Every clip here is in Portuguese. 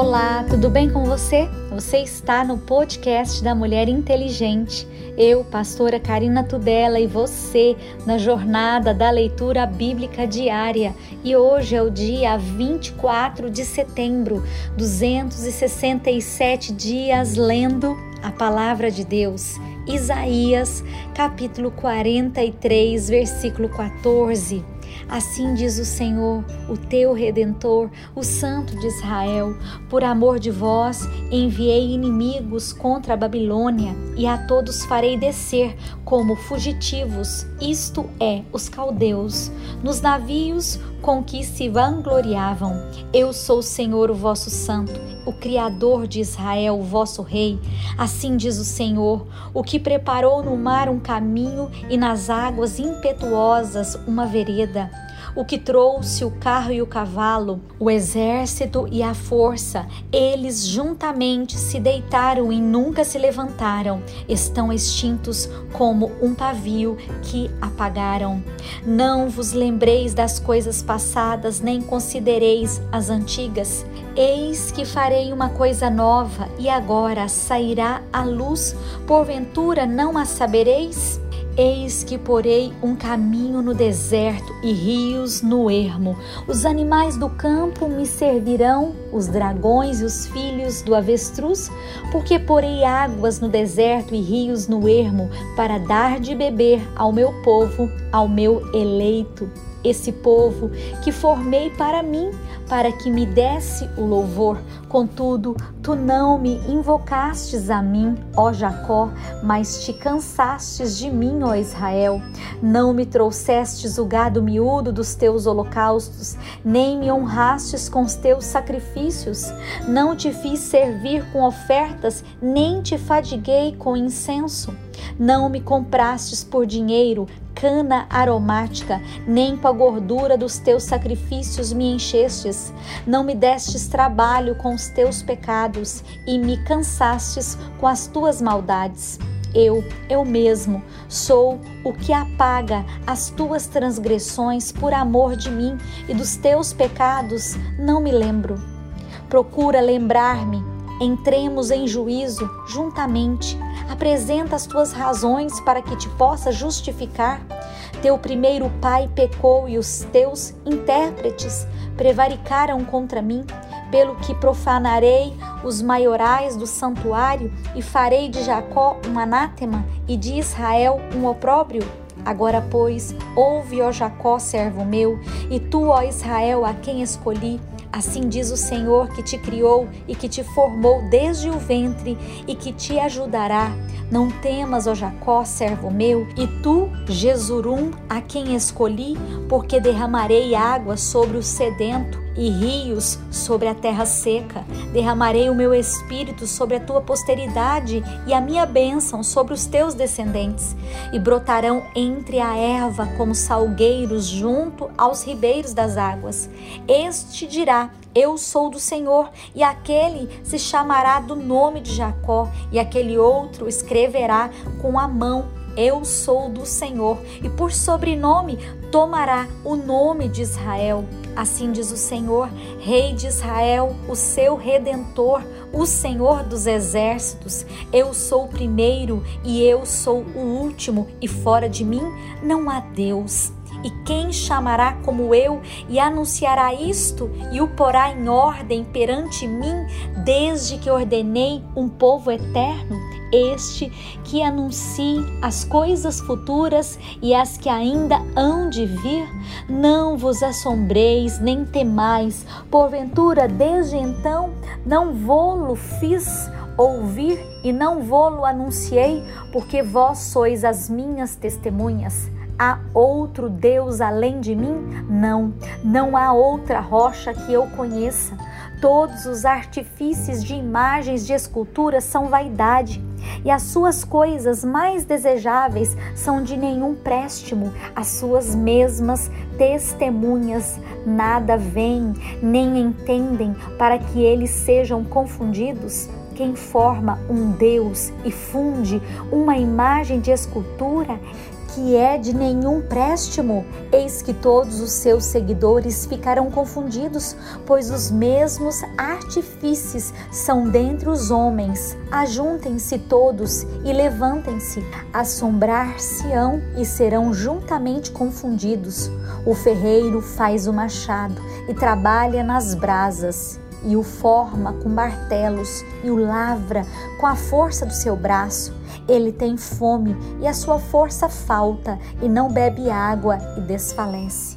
Olá, tudo bem com você? Você está no podcast da Mulher Inteligente. Eu, pastora Karina Tudela, e você na jornada da leitura bíblica diária. E hoje é o dia 24 de setembro, 267 dias lendo a palavra de Deus. Isaías, capítulo 43, versículo 14. Assim diz o Senhor, o teu redentor, o Santo de Israel: Por amor de vós, enviei inimigos contra a Babilônia, e a todos farei descer como fugitivos, isto é, os caldeus, nos navios com que se vangloriavam. Eu sou o Senhor, o vosso santo, o Criador de Israel, o vosso rei. Assim diz o Senhor, o que preparou no mar um caminho e nas águas impetuosas uma vereda o que trouxe o carro e o cavalo, o exército e a força, eles juntamente se deitaram e nunca se levantaram, estão extintos como um pavio que apagaram. Não vos lembreis das coisas passadas, nem considereis as antigas. Eis que farei uma coisa nova, e agora sairá a luz, porventura não a sabereis? Eis que porei um caminho no deserto e rios no ermo. Os animais do campo me servirão, os dragões e os filhos do avestruz, porque porei águas no deserto e rios no ermo, para dar de beber ao meu povo, ao meu eleito esse povo que formei para mim, para que me desse o louvor. Contudo, tu não me invocastes a mim, ó Jacó, mas te cansastes de mim, ó Israel. Não me trouxestes o gado miúdo dos teus holocaustos, nem me honrastes com os teus sacrifícios. Não te fiz servir com ofertas, nem te fadiguei com incenso. Não me comprastes por dinheiro, cana aromática, nem com a gordura dos teus sacrifícios me enchestes. Não me destes trabalho com os teus pecados e me cansastes com as tuas maldades. Eu, eu mesmo, sou o que apaga as tuas transgressões por amor de mim e dos teus pecados não me lembro. Procura lembrar-me Entremos em juízo juntamente. Apresenta as tuas razões para que te possa justificar. Teu primeiro pai pecou e os teus intérpretes prevaricaram contra mim, pelo que profanarei os maiorais do santuário e farei de Jacó um anátema e de Israel um opróbrio. Agora, pois, ouve, ó Jacó, servo meu, e tu, ó Israel, a quem escolhi, Assim diz o Senhor que te criou e que te formou desde o ventre e que te ajudará. Não temas, ó Jacó, servo meu, e tu, Jesurum, a quem escolhi, porque derramarei água sobre o sedento e rios sobre a terra seca. Derramarei o meu espírito sobre a tua posteridade e a minha bênção sobre os teus descendentes, e brotarão entre a erva como salgueiros junto aos ribeiros das águas. Este dirá: eu sou do Senhor, e aquele se chamará do nome de Jacó, e aquele outro escreverá com a mão eu sou do Senhor, e por sobrenome tomará o nome de Israel. Assim diz o Senhor, Rei de Israel, o seu redentor, o Senhor dos exércitos. Eu sou o primeiro e eu sou o último, e fora de mim não há Deus. E quem chamará como eu e anunciará isto e o porá em ordem perante mim, desde que ordenei um povo eterno? Este que anuncie as coisas futuras e as que ainda hão de vir? Não vos assombreis, nem temais, porventura desde então não vou-lo fiz ouvir e não vou-lo anunciei, porque vós sois as minhas testemunhas. Há outro Deus além de mim? Não, não há outra rocha que eu conheça. Todos os artifícios de imagens de escultura são vaidade e as suas coisas mais desejáveis são de nenhum préstimo, as suas mesmas testemunhas nada veem, nem entendem, para que eles sejam confundidos. Quem forma um Deus e funde uma imagem de escultura, que é de nenhum préstimo, eis que todos os seus seguidores ficarão confundidos, pois os mesmos artifícios são dentre os homens. Ajuntem-se todos e levantem-se, assombrar-se-ão e serão juntamente confundidos. O ferreiro faz o machado e trabalha nas brasas e o forma com martelos e o lavra com a força do seu braço. Ele tem fome e a sua força falta, e não bebe água e desfalece.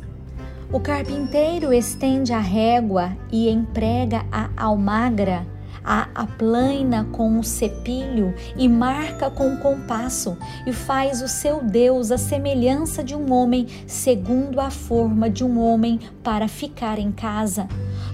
O carpinteiro estende a régua e emprega a almagra a aplaina com o cepilho e marca com o compasso, e faz o seu Deus a semelhança de um homem, segundo a forma de um homem, para ficar em casa.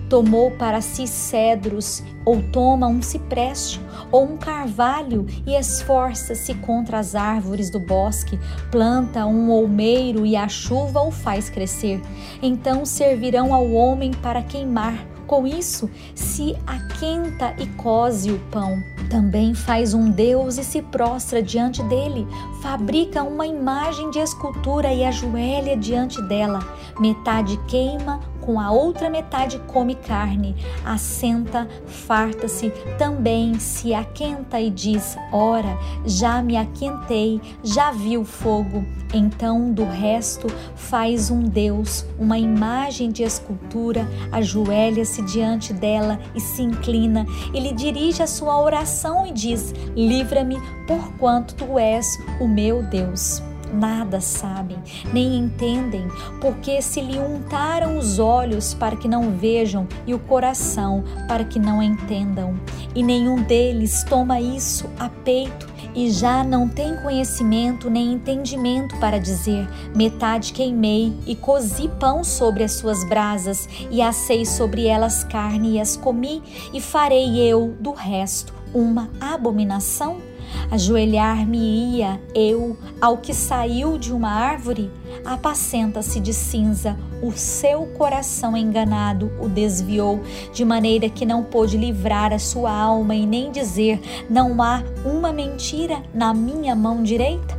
Tomou para si cedros, ou toma um cipreste, ou um carvalho, e esforça-se contra as árvores do bosque, planta um olmeiro e a chuva o faz crescer. Então servirão ao homem para queimar com isso, se aquenta e cose o pão. Também faz um Deus e se prostra diante dele, fabrica uma imagem de escultura e ajoelha diante dela. Metade queima, com a outra metade come carne, assenta, farta-se, também se aquenta e diz: Ora, já me aquentei, já vi o fogo. Então, do resto, faz um Deus, uma imagem de escultura, ajoelha-se diante dela e se inclina, e lhe dirige a sua oração e diz: Livra-me, porquanto tu és o meu Deus nada sabem, nem entendem, porque se lhe untaram os olhos para que não vejam e o coração para que não entendam. E nenhum deles toma isso a peito e já não tem conhecimento nem entendimento para dizer: metade queimei e cozi pão sobre as suas brasas e assei sobre elas carne e as comi, e farei eu do resto uma abominação? Ajoelhar-me-ia eu ao que saiu de uma árvore? Apacenta-se de cinza, o seu coração enganado o desviou, de maneira que não pôde livrar a sua alma e nem dizer: Não há uma mentira na minha mão direita?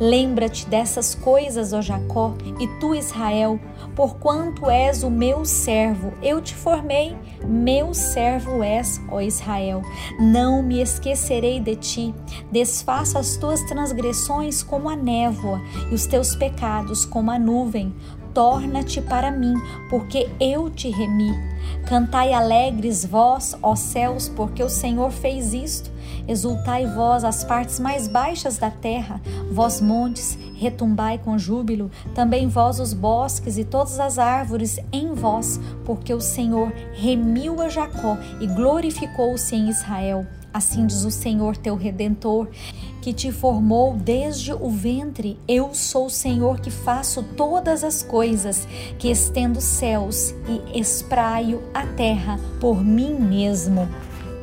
Lembra-te dessas coisas, ó Jacó, e tu, Israel, porquanto és o meu servo, eu te formei, meu servo és, ó Israel. Não me esquecerei de ti. Desfaço as tuas transgressões como a névoa e os teus pecados como a nuvem torna-te para mim, porque eu te remi. Cantai alegres vós, ó céus, porque o Senhor fez isto. Exultai vós as partes mais baixas da terra, vós montes, retumbai com júbilo, também vós os bosques e todas as árvores em vós, porque o Senhor remiu a Jacó e glorificou-se em Israel. Assim diz o Senhor teu redentor, que te formou desde o ventre. Eu sou o Senhor que faço todas as coisas, que estendo céus e espraio a terra por mim mesmo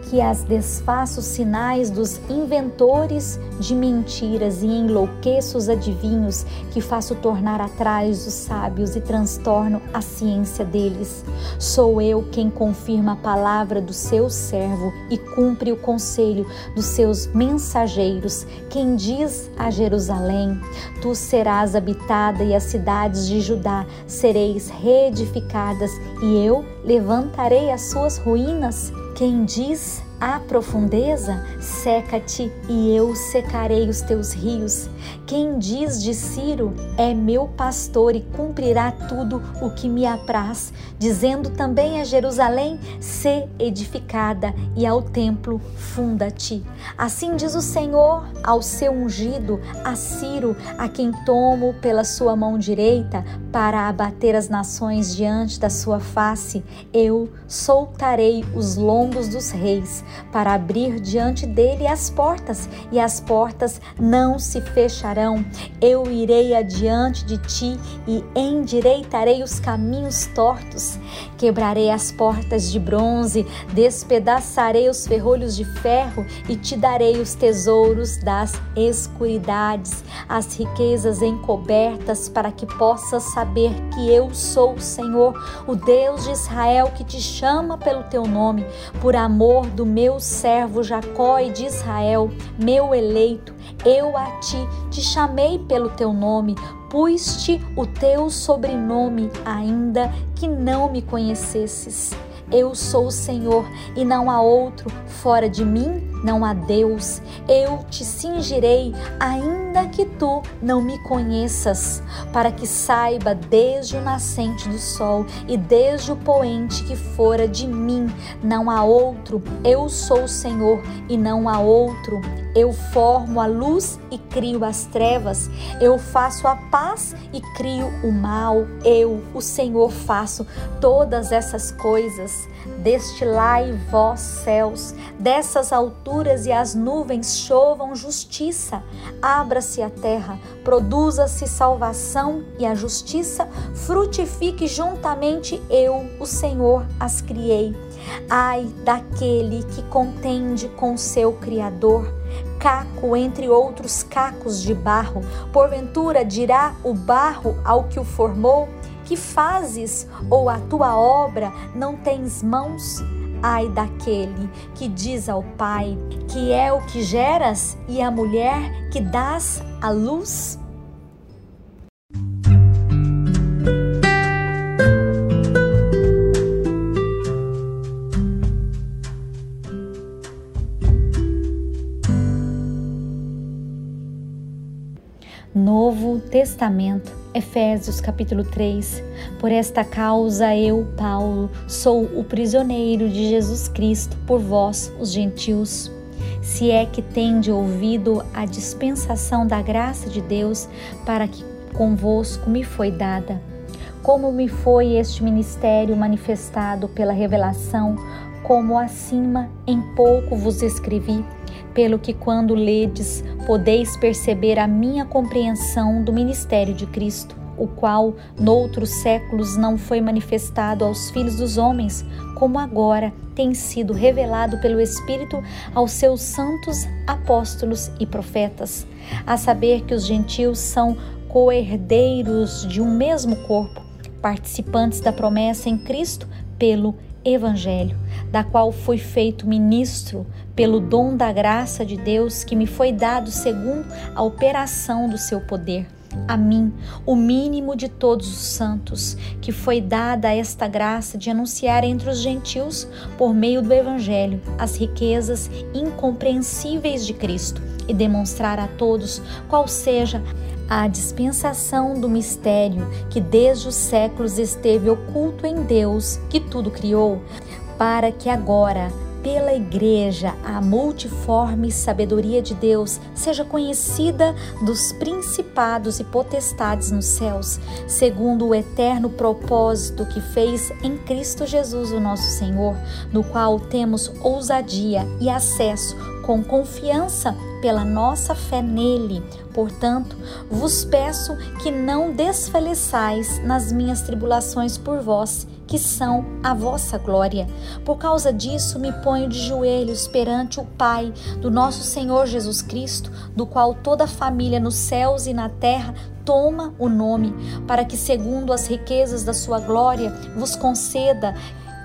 que as desfaço sinais dos inventores de mentiras e enlouqueço os adivinhos, que faço tornar atrás os sábios e transtorno a ciência deles. Sou eu quem confirma a palavra do seu servo e cumpre o conselho dos seus mensageiros, quem diz a Jerusalém: Tu serás habitada e as cidades de Judá sereis reedificadas, e eu levantarei as suas ruínas. Quem diz à profundeza, seca-te e eu secarei os teus rios. Quem diz de Ciro é meu pastor e cumprirá tudo o que me apraz, dizendo também a Jerusalém: se edificada e ao templo funda-te. Assim diz o Senhor ao seu ungido, a Ciro, a quem tomo pela sua mão direita para abater as nações diante da sua face. Eu soltarei os lombos dos reis para abrir diante dele as portas, e as portas não se fecharão. Eu irei adiante de ti e endireitarei os caminhos tortos. Quebrarei as portas de bronze, despedaçarei os ferrolhos de ferro e te darei os tesouros das escuridades, as riquezas encobertas, para que possas saber que eu sou o Senhor, o Deus de Israel, que te chama pelo teu nome, por amor do meu meu servo Jacó e de Israel, meu eleito, eu a ti te chamei pelo teu nome, pus-te o teu sobrenome, ainda que não me conhecesses. Eu sou o Senhor e não há outro, fora de mim não há Deus. Eu te cingirei, ainda que tu não me conheças, para que saiba desde o nascente do sol e desde o poente que fora de mim não há outro. Eu sou o Senhor e não há outro. Eu formo a luz e crio as trevas. Eu faço a paz e crio o mal. Eu, o Senhor, faço todas essas coisas. Destilai vós céus, dessas alturas e as nuvens chovam justiça. Abra-se a terra, produza-se salvação e a justiça frutifique juntamente eu, o Senhor, as criei. Ai daquele que contende com seu Criador caco entre outros cacos de barro. Porventura dirá o barro ao que o formou: Que fazes? Ou a tua obra não tens mãos? Ai daquele que diz ao pai que é o que geras e a mulher que dás à luz? Testamento, Efésios capítulo 3. Por esta causa eu, Paulo, sou o prisioneiro de Jesus Cristo por vós, os gentios. Se é que tende ouvido a dispensação da graça de Deus para que convosco me foi dada. Como me foi este ministério manifestado pela revelação, como acima em pouco vos escrevi pelo que, quando ledes, podeis perceber a minha compreensão do ministério de Cristo, o qual, noutros séculos, não foi manifestado aos filhos dos homens, como agora tem sido revelado pelo Espírito aos seus santos apóstolos e profetas, a saber que os gentios são coerdeiros de um mesmo corpo, participantes da promessa em Cristo pelo Evangelho, da qual fui feito ministro pelo dom da graça de Deus que me foi dado segundo a operação do seu poder. A mim, o mínimo de todos os santos, que foi dada esta graça de anunciar entre os gentios, por meio do Evangelho, as riquezas incompreensíveis de Cristo e demonstrar a todos qual seja a dispensação do mistério que desde os séculos esteve oculto em Deus, que tudo criou, para que agora, pela Igreja, a multiforme sabedoria de Deus seja conhecida dos principados e potestades nos céus, segundo o eterno propósito que fez em Cristo Jesus, o nosso Senhor, no qual temos ousadia e acesso com confiança pela nossa fé nele. Portanto, vos peço que não desfaleçais nas minhas tribulações por vós, que são a vossa glória. Por causa disso, me ponho de joelhos perante o Pai do nosso Senhor Jesus Cristo, do qual toda a família nos céus e na terra toma o nome, para que, segundo as riquezas da sua glória, vos conceda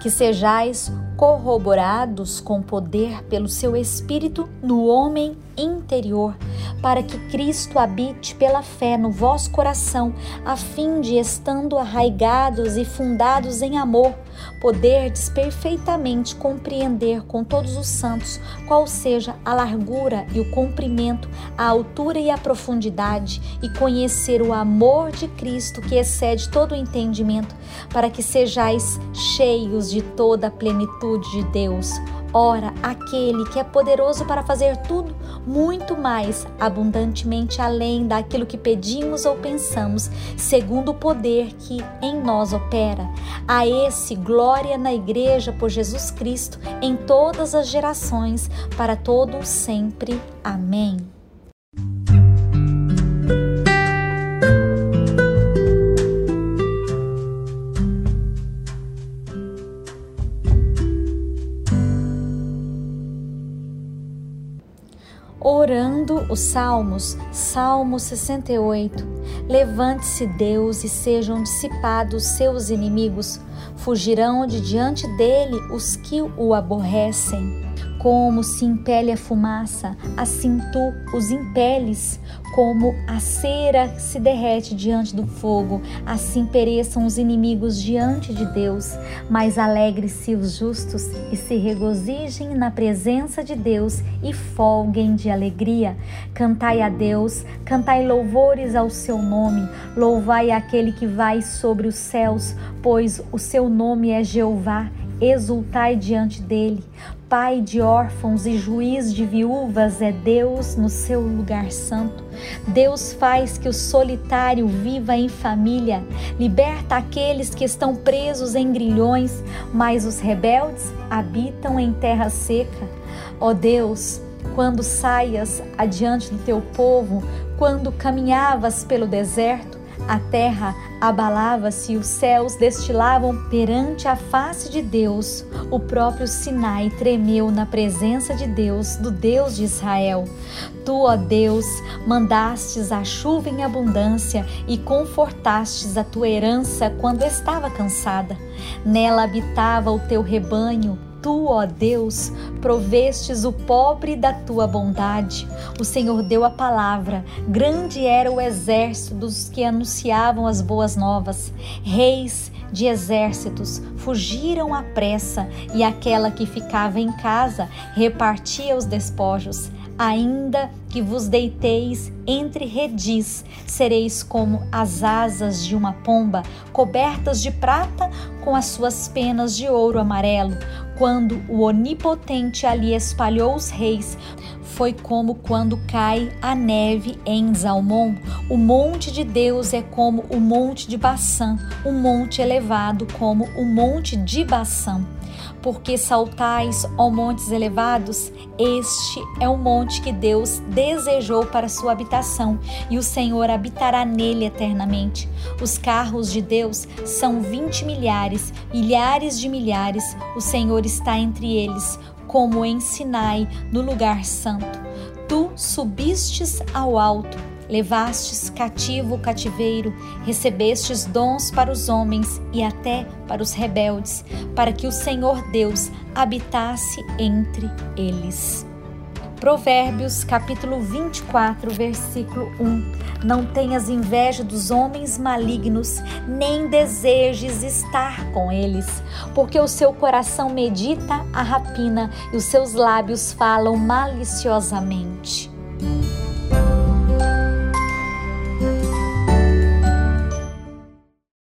que sejais corroborados com poder pelo seu Espírito no homem interior, para que Cristo habite pela fé no vosso coração, a fim de, estando arraigados e fundados em amor, poderdes perfeitamente compreender com todos os santos qual seja a largura e o comprimento, a altura e a profundidade, e conhecer o amor de Cristo que excede todo o entendimento, para que sejais cheios de toda a plenitude de Deus. Ora, aquele que é poderoso para fazer tudo muito mais abundantemente além daquilo que pedimos ou pensamos, segundo o poder que em nós opera. A esse glória na igreja por Jesus Cristo em todas as gerações, para todos sempre. Amém. Os salmos, Salmo 68. Levante-se Deus e sejam dissipados seus inimigos, fugirão de diante dele os que o aborrecem. Como se impele a fumaça, assim tu os impeles. Como a cera se derrete diante do fogo, assim pereçam os inimigos diante de Deus. Mas alegre-se os justos e se regozijem na presença de Deus e folguem de alegria. Cantai a Deus, cantai louvores ao seu nome, louvai aquele que vai sobre os céus, pois o seu nome é Jeová exultai diante dele. Pai de órfãos e juiz de viúvas é Deus no seu lugar santo. Deus faz que o solitário viva em família, liberta aqueles que estão presos em grilhões, mas os rebeldes habitam em terra seca. Ó Deus, quando saias adiante do teu povo, quando caminhavas pelo deserto, a terra abalava-se os céus destilavam perante a face de Deus. O próprio Sinai tremeu na presença de Deus, do Deus de Israel. Tu, ó Deus, mandastes a chuva em abundância e confortastes a tua herança quando estava cansada. Nela habitava o teu rebanho tu, ó Deus, provestes o pobre da tua bondade. O Senhor deu a palavra, grande era o exército dos que anunciavam as boas novas. Reis de exércitos fugiram à pressa, e aquela que ficava em casa repartia os despojos. Ainda que vos deiteis entre redis, sereis como as asas de uma pomba, cobertas de prata com as suas penas de ouro amarelo. Quando o Onipotente ali espalhou os reis, foi como quando cai a neve em Zalmon. O monte de Deus é como o monte de Baçã, um monte elevado como o monte de Baçã porque saltais, ó montes elevados? Este é o monte que Deus desejou para sua habitação, e o Senhor habitará nele eternamente. Os carros de Deus são vinte milhares, milhares de milhares, o Senhor está entre eles, como em Sinai, no lugar santo. Tu subistes ao alto Levastes cativo o cativeiro, recebestes dons para os homens e até para os rebeldes, para que o Senhor Deus habitasse entre eles. Provérbios capítulo 24, versículo 1. Não tenhas inveja dos homens malignos, nem desejes estar com eles, porque o seu coração medita a rapina e os seus lábios falam maliciosamente.